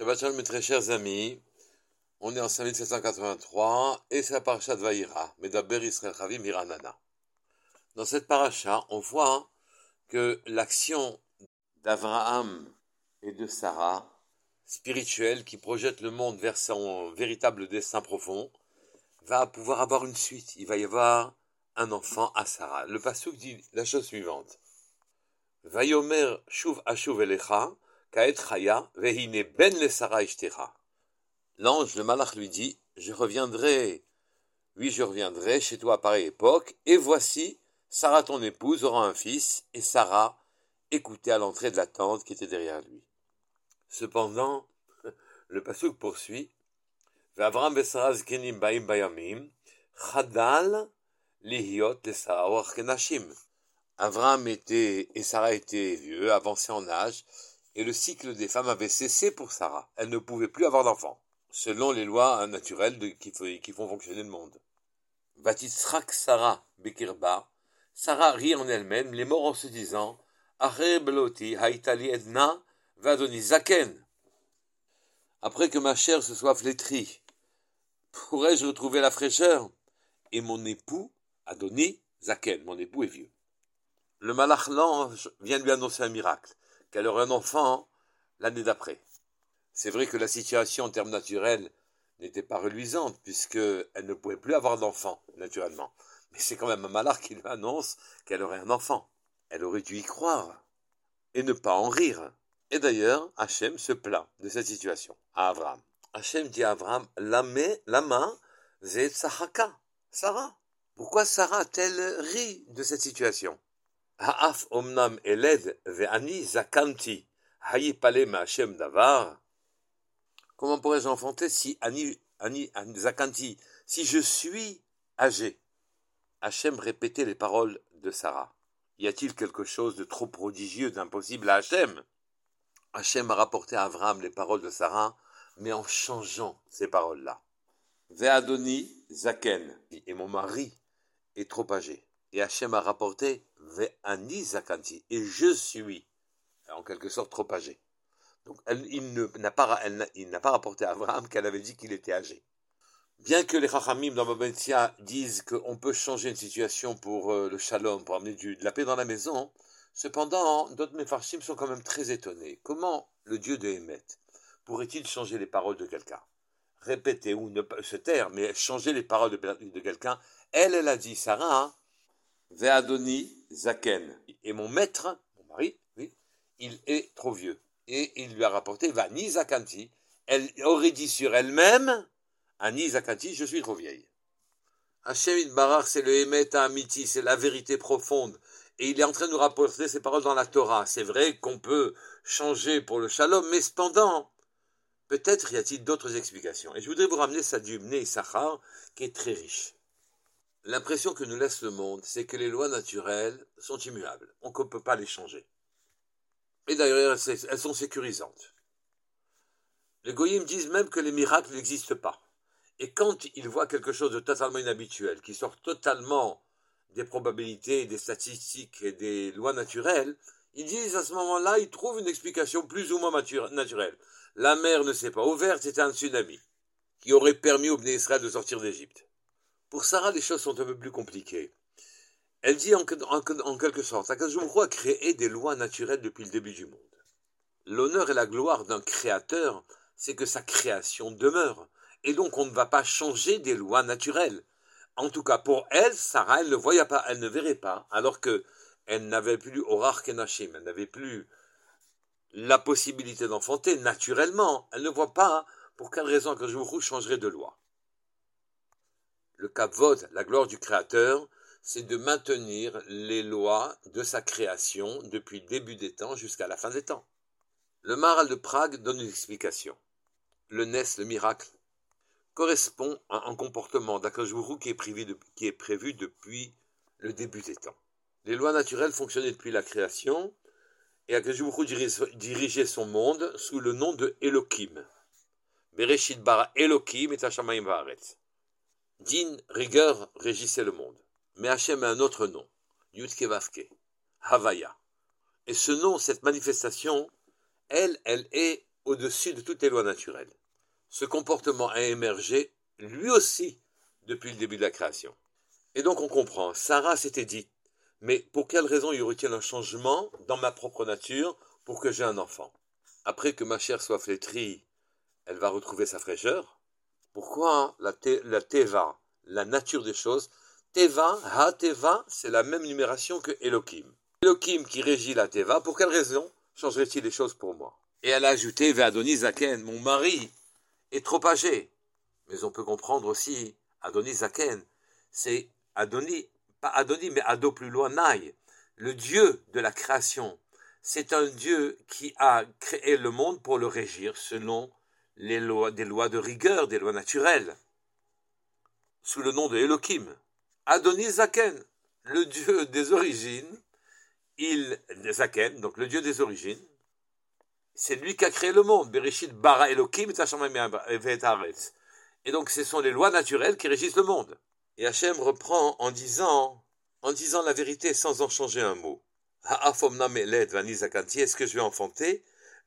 Shabbat Shalom, mes très chers amis. On est en 5783 et c'est la paracha de Vaïra, Medaber Israël Chavim Miranana. Dans cette paracha, on voit que l'action d'Abraham et de Sarah, spirituelle, qui projette le monde vers son véritable destin profond, va pouvoir avoir une suite. Il va y avoir un enfant à Sarah. Le pasuk dit la chose suivante. Vayomer shuv ashuv elecha, ben. L'ange, le malach lui dit, je reviendrai, oui, je reviendrai chez toi à pareille époque, et voici, Sarah ton épouse aura un fils, et Sarah écoutait à l'entrée de la tente qui était derrière lui. Cependant, le pasuk poursuit, zkenim baim. Avram était, et Sarah était vieux, avancé en âge, et le cycle des femmes avait cessé pour Sarah. Elle ne pouvait plus avoir d'enfants selon les lois naturelles qui, font fonctionner le monde. Vatitzrak Sarah Bekirba, Sarah rit en elle-même, les morts en se disant beloti haitali edna vadoni zaken. Après que ma chair se soit flétrie, pourrais-je retrouver la fraîcheur? Et mon époux, Adoni Zaken, mon époux est vieux. Le malach l'ange vient lui annoncer un miracle, qu'elle aurait un enfant l'année d'après. C'est vrai que la situation en termes naturels n'était pas reluisante, puisqu'elle ne pouvait plus avoir d'enfant, naturellement. Mais c'est quand même un malheur qui lui annonce qu'elle aurait un enfant. Elle aurait dû y croire, et ne pas en rire. Et d'ailleurs, Hachem se plaint de cette situation à Abraham. Hachem dit à Abraham, Lama zet sahaka, Sarah. Pourquoi Sarah a-t-elle ri de cette situation? Hachem davar. Comment pourrais-je enfanter si Ani, Zakanti, si je suis âgé Hachem répétait les paroles de Sarah. Y a-t-il quelque chose de trop prodigieux, d'impossible à Hachem? Hachem a rapporté à Abraham les paroles de Sarah, mais en changeant ces paroles-là. Ve'adoni Zaken, et mon mari est trop âgé. Et Hachem a rapporté Et je suis, en quelque sorte, trop âgé. Donc, il n'a pas, pas, rapporté à Abraham qu'elle avait dit qu'il était âgé. Bien que les Chachamim dans Babentia disent qu'on peut changer une situation pour euh, le shalom, pour amener du, de la paix dans la maison, cependant, d'autres Mefarshim sont quand même très étonnés. Comment le Dieu de Hémet pourrait-il changer les paroles de quelqu'un? Répéter ou ne pas se taire, mais changer les paroles de, quelqu'un. Elle, elle a dit, Sarah, hein, Ve'adoni Zaken. Et mon maître, mon mari, oui, il est trop vieux et il lui a rapporté va Zakanti. Elle aurait dit sur elle-même Ani Zakanti, je suis trop vieille. Hachem Barar, c'est le Emet Amiti, c'est la vérité profonde. Et il est en train de nous rapporter ces paroles dans la Torah. C'est vrai qu'on peut changer pour le shalom, mais cependant, peut-être y a-t-il d'autres explications. Et je voudrais vous ramener ça du qui est très riche. L'impression que nous laisse le monde, c'est que les lois naturelles sont immuables. On ne peut pas les changer. Et d'ailleurs, elles sont sécurisantes. Les goyim disent même que les miracles n'existent pas. Et quand ils voient quelque chose de totalement inhabituel, qui sort totalement des probabilités, des statistiques et des lois naturelles, ils disent à ce moment-là, ils trouvent une explication plus ou moins naturelle. La mer ne s'est pas ouverte, c'était un tsunami qui aurait permis au Bné Israël de sortir d'Égypte. Pour Sarah, les choses sont un peu plus compliquées. Elle dit en, quelque sorte, Akadosh a créé des lois naturelles depuis le début du monde. L'honneur et la gloire d'un créateur, c'est que sa création demeure. Et donc on ne va pas changer des lois naturelles. En tout cas, pour elle, Sarah, elle ne voyait pas, elle ne verrait pas, alors que elle n'avait plus Orar Kenashim, elle n'avait plus la possibilité d'enfanter naturellement. Elle ne voit pas pour quelle raison que changerait de loi. Le Kavod, la gloire du Créateur, c'est de maintenir les lois de sa création depuis le début des temps jusqu'à la fin des temps. Le Maral de Prague donne une explication. Le Nes, le miracle, correspond à un comportement d'Akajuru qui, est prévu depuis le début des temps. Les lois naturelles fonctionnaient depuis la création, et Akajuru dirigeait son monde sous le nom de Elohim. Bereshit bara Elohim et. Din, rigueur, régissait le monde. Mais Hachem a un autre nom, Yudke Havaya. Et ce nom, cette manifestation, elle, elle est au-dessus de toutes les lois naturelles. Ce comportement a émergé, lui aussi, depuis le début de la création. Et donc on comprend, Sarah s'était dit, mais pour quelle raison y aurait-il un changement dans ma propre nature pour que j'ai un enfant? Après que ma chair soit flétrie, elle va retrouver sa fraîcheur. Pourquoi la, la teva, la nature des choses, teva, ha teva, c'est la même numération que Elohim. Elohim qui régit la teva, pour quelle raison changerait-il les choses pour moi? Et elle a ajouté, Adonis Zaken, mon mari est trop âgé. Mais on peut comprendre aussi, Adonis Zaken, c'est Adonis pas Adoni, mais Ado plus loin, Naï, le Dieu de la création. C'est un Dieu qui a créé le monde pour le régir selon les lois, des lois de rigueur, des lois naturelles, sous le nom de Elohim. Adonis Zaken, le Dieu des origines, il, Zaken, donc le Dieu des origines, c'est lui qui a créé le monde. Bereshit bara Elohim et donc ce sont les lois naturelles qui régissent le monde. Et Hachem reprend en disant, en disant la vérité sans en changer un mot. Est-ce que je vais enfanter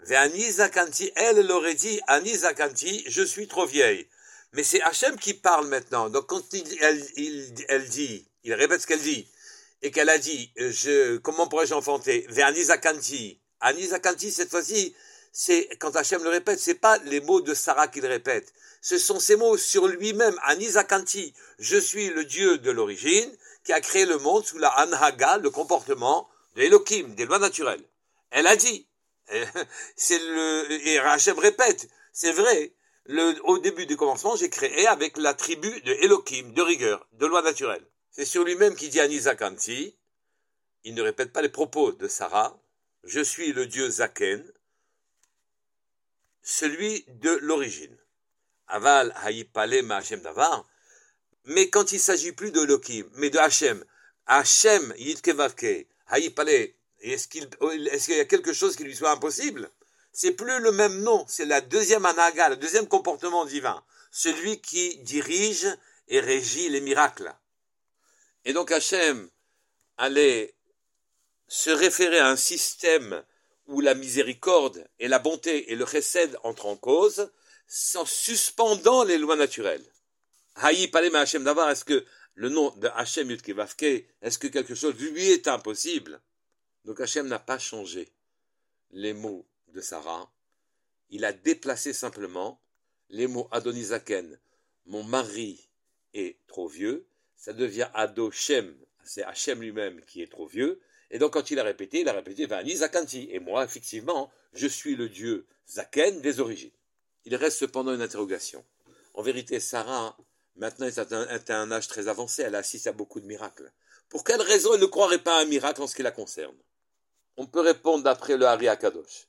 elle l'aurait dit, Anizakanti, je suis trop vieille. Mais c'est Hachem qui parle maintenant. Donc quand elle, elle dit, il répète ce qu'elle dit, et qu'elle a dit, je, comment pourrais-je enfanter? Anizakanti. Anizakanti, cette fois-ci, c'est, quand Hachem le répète, c'est pas les mots de Sarah qu'il répète. Ce sont ces mots sur lui-même, Anizakanti, je suis le Dieu de l'origine, qui a créé le monde sous la Anhaga, le comportement de Elohim, des lois naturelles. Elle a dit, c'est le, et Hachem répète, c'est vrai, le, au début du commencement, j'ai créé avec la tribu de Elohim, de rigueur, de lois naturelles. C'est sur lui-même qu'il dit Anizakanti, il ne répète pas les propos de Sarah, je suis le Dieu Zaken, celui de l'origine. Aval Hayipale Hashem Davar. Mais quand il s'agit plus de Loki, mais de Hachem, Hachem Yitkevavke, Hayipale, est-ce qu'il y a quelque chose qui lui soit impossible? C'est plus le même nom, c'est la deuxième anaga, le deuxième comportement divin, celui qui dirige et régit les miracles. Et donc Hachem allait se référer à un système où la miséricorde et la bonté et le chesed entrent en cause, en suspendant les lois naturelles. Haï Palem Hachem d'avoir, est-ce que le nom de Hachem Yutkevavke, est-ce que quelque chose lui est impossible? Donc Hachem n'a pas changé les mots de Sarah, il a déplacé simplement les mots Adonizaken, mon mari est trop vieux, ça devient Adoshem, c'est Hachem lui-même qui est trop vieux, et donc quand il a répété, il a répété Vani Zakanti, et moi, effectivement, je suis le dieu Zaken des origines. Il reste cependant une interrogation. En vérité, Sarah, maintenant, est à un, âge très avancé, elle assiste à beaucoup de miracles. Pour quelle raison elle ne croirait pas à un miracle en ce qui la concerne? On peut répondre d'après le Hari Akadosh.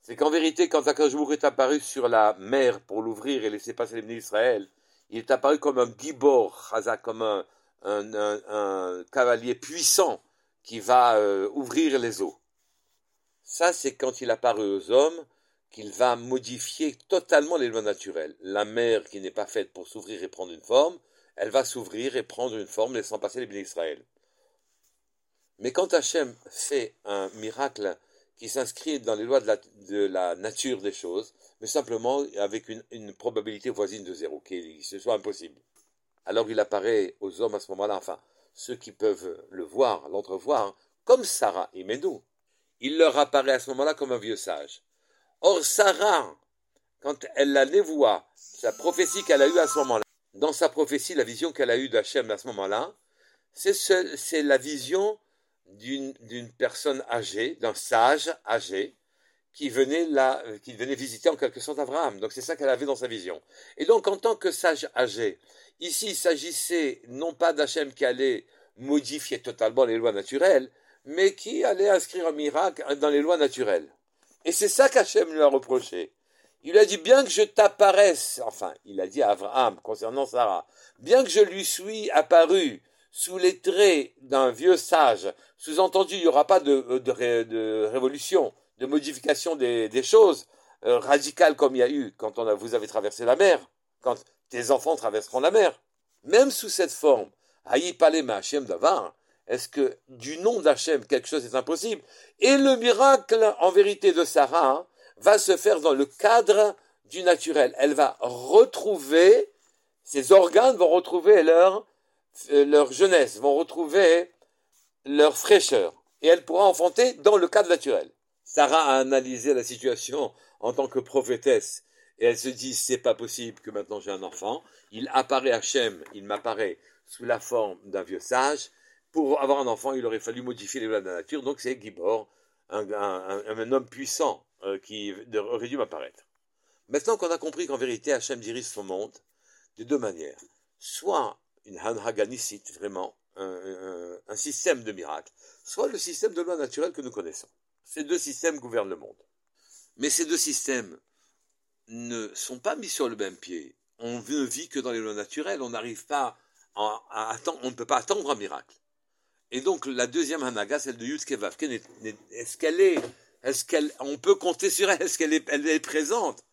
C'est qu'en vérité, quand Akashbourg est apparu sur la mer pour l'ouvrir et laisser passer les d'Israël, il est apparu comme un gibor, comme un, un, cavalier puissant qui va euh, ouvrir les eaux. Ça, c'est quand il apparaît aux hommes qu'il va modifier totalement les lois naturelles. La mer qui n'est pas faite pour s'ouvrir et prendre une forme, elle va s'ouvrir et prendre une forme, laissant passer les bénis d'Israël. Mais quand Hachem fait un miracle qui s'inscrit dans les lois de la, nature des choses, mais simplement avec une, probabilité voisine de zéro, qui ce soit impossible. Alors il apparaît aux hommes à ce moment-là, enfin, ceux qui peuvent le voir, l'entrevoir, comme Sarah et Ménou. Il leur apparaît à ce moment-là comme un vieux sage. Or, Sarah, quand elle la voit, sa prophétie qu'elle a eue à ce moment-là, dans sa prophétie, la vision qu'elle a eue d'Hachem à ce moment-là, c'est la vision d'une personne âgée, d'un sage âgé, qui venait, qui venait visiter en quelque sorte Abraham. Donc c'est ça qu'elle avait dans sa vision. Et donc en tant que sage âgé, ici il s'agissait non pas d'Hachem qui allait modifier totalement les lois naturelles, mais qui allait inscrire un miracle dans les lois naturelles. Et c'est ça qu'Hachem lui a reproché. Il a dit, bien que je t'apparaisse, enfin, il a dit à Abraham concernant Sarah, bien que je lui suis apparu sous les traits d'un vieux sage, sous-entendu, il n'y aura pas de, de, révolution, de modification des, choses euh, radicales comme il y a eu quand on vous avez traversé la mer, quand tes enfants traverseront la mer. Même sous cette forme, Haï Palema Hachem Davar, est-ce que du nom d'Hachem quelque chose est impossible? Et le miracle, en vérité, de Sarah va se faire dans le cadre du naturel. Elle va retrouver, ses organes vont retrouver leur, euh, leur jeunesse, vont retrouver leur fraîcheur. Et elle pourra enfanter dans le cadre naturel. Sarah a analysé la situation en tant que prophétesse. Et elle se dit, c'est pas possible que maintenant j'ai un enfant. Il apparaît Hachem, il m'apparaît sous la forme d'un vieux sage. Pour avoir un enfant, il aurait fallu modifier les lois de la nature. Donc c'est Gibor, un, un, homme puissant euh, qui aurait dû m'apparaître. Maintenant qu'on a compris qu'en vérité Hachem dirige son monde de deux manières. Soit une Hanhaganisite, vraiment, un, système de miracles, soit le système de loi naturelle que nous connaissons. Ces deux systèmes gouvernent le monde. Mais ces deux systèmes ne sont pas mis sur le même pied. On ne vit que dans les lois naturelles, on n'arrive pas à, attendre, on ne peut pas attendre un miracle. Et donc la deuxième Hanaga, celle de Yudke est-ce qu'elle est, est-ce qu'elle, on peut compter sur elle, est-ce qu'elle est, elle est présente?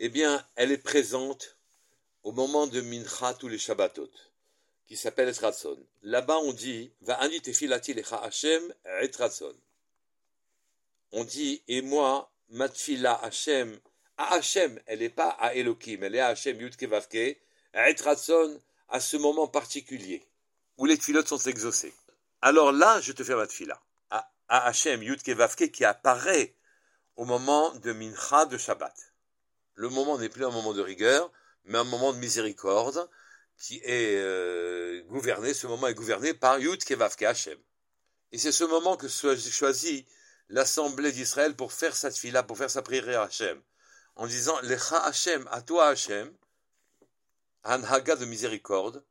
Eh bien, elle est présente au moment de Mincha tous les Shabbatot, qui s'appelle Etratson. Là-bas, on dit, va lecha Hashem Etratson. On dit, et moi, matfila Hashem, à Hashem, elle n'est pas à Elohim, elle est à Hashem Yudke Vavke, Etratson, à ce moment particulier où les tfilotes sont exaucées. Alors là, je te fais ma tfila. À Hachem Yudke Vavke qui apparaît au moment de Mincha de Shabbat. Le moment n'est plus un moment de rigueur, mais un moment de miséricorde qui est euh, gouverné, ce moment est gouverné par Yudke Vavke Hachem. Et c'est ce moment que choisit l'assemblée d'Israël pour faire sa tfila, pour faire sa prière à Hachem, en disant Lecha Hachem, à toi Hachem, Haga de miséricorde,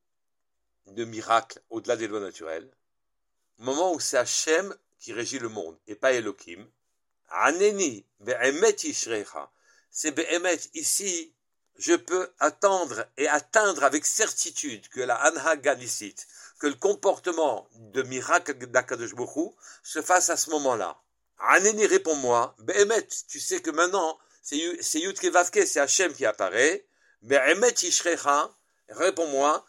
de miracles au-delà des lois naturelles, moment où c'est Hachem qui régit le monde et pas Elohim. Aneni, be'emet ishrecha. C'est be'emet, ici, je peux attendre et atteindre avec certitude que la Anhaga que le comportement de miracle d'Akadosh se fasse à ce moment-là. Aneni, réponds-moi, be'emet, tu sais que maintenant, c'est Yudke Vavke, c'est Hachem qui apparaît, be'emet ishrecha, réponds-moi,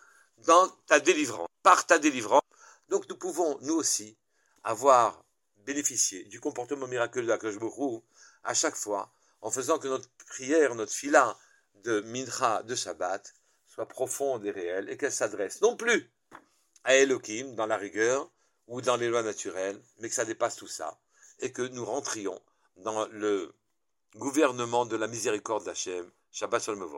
dans ta délivrance, par ta délivrance. Donc nous pouvons, nous aussi, avoir bénéficié du comportement miraculeux d'Akashbourou à chaque fois, en faisant que notre prière, notre fila de Mincha, de Shabbat, soit profonde et réelle, et qu'elle s'adresse non plus à Elohim dans la rigueur ou dans les lois naturelles, mais que ça dépasse tout ça, et que nous rentrions dans le gouvernement de la miséricorde d'Hachem, Shabbat Shalom.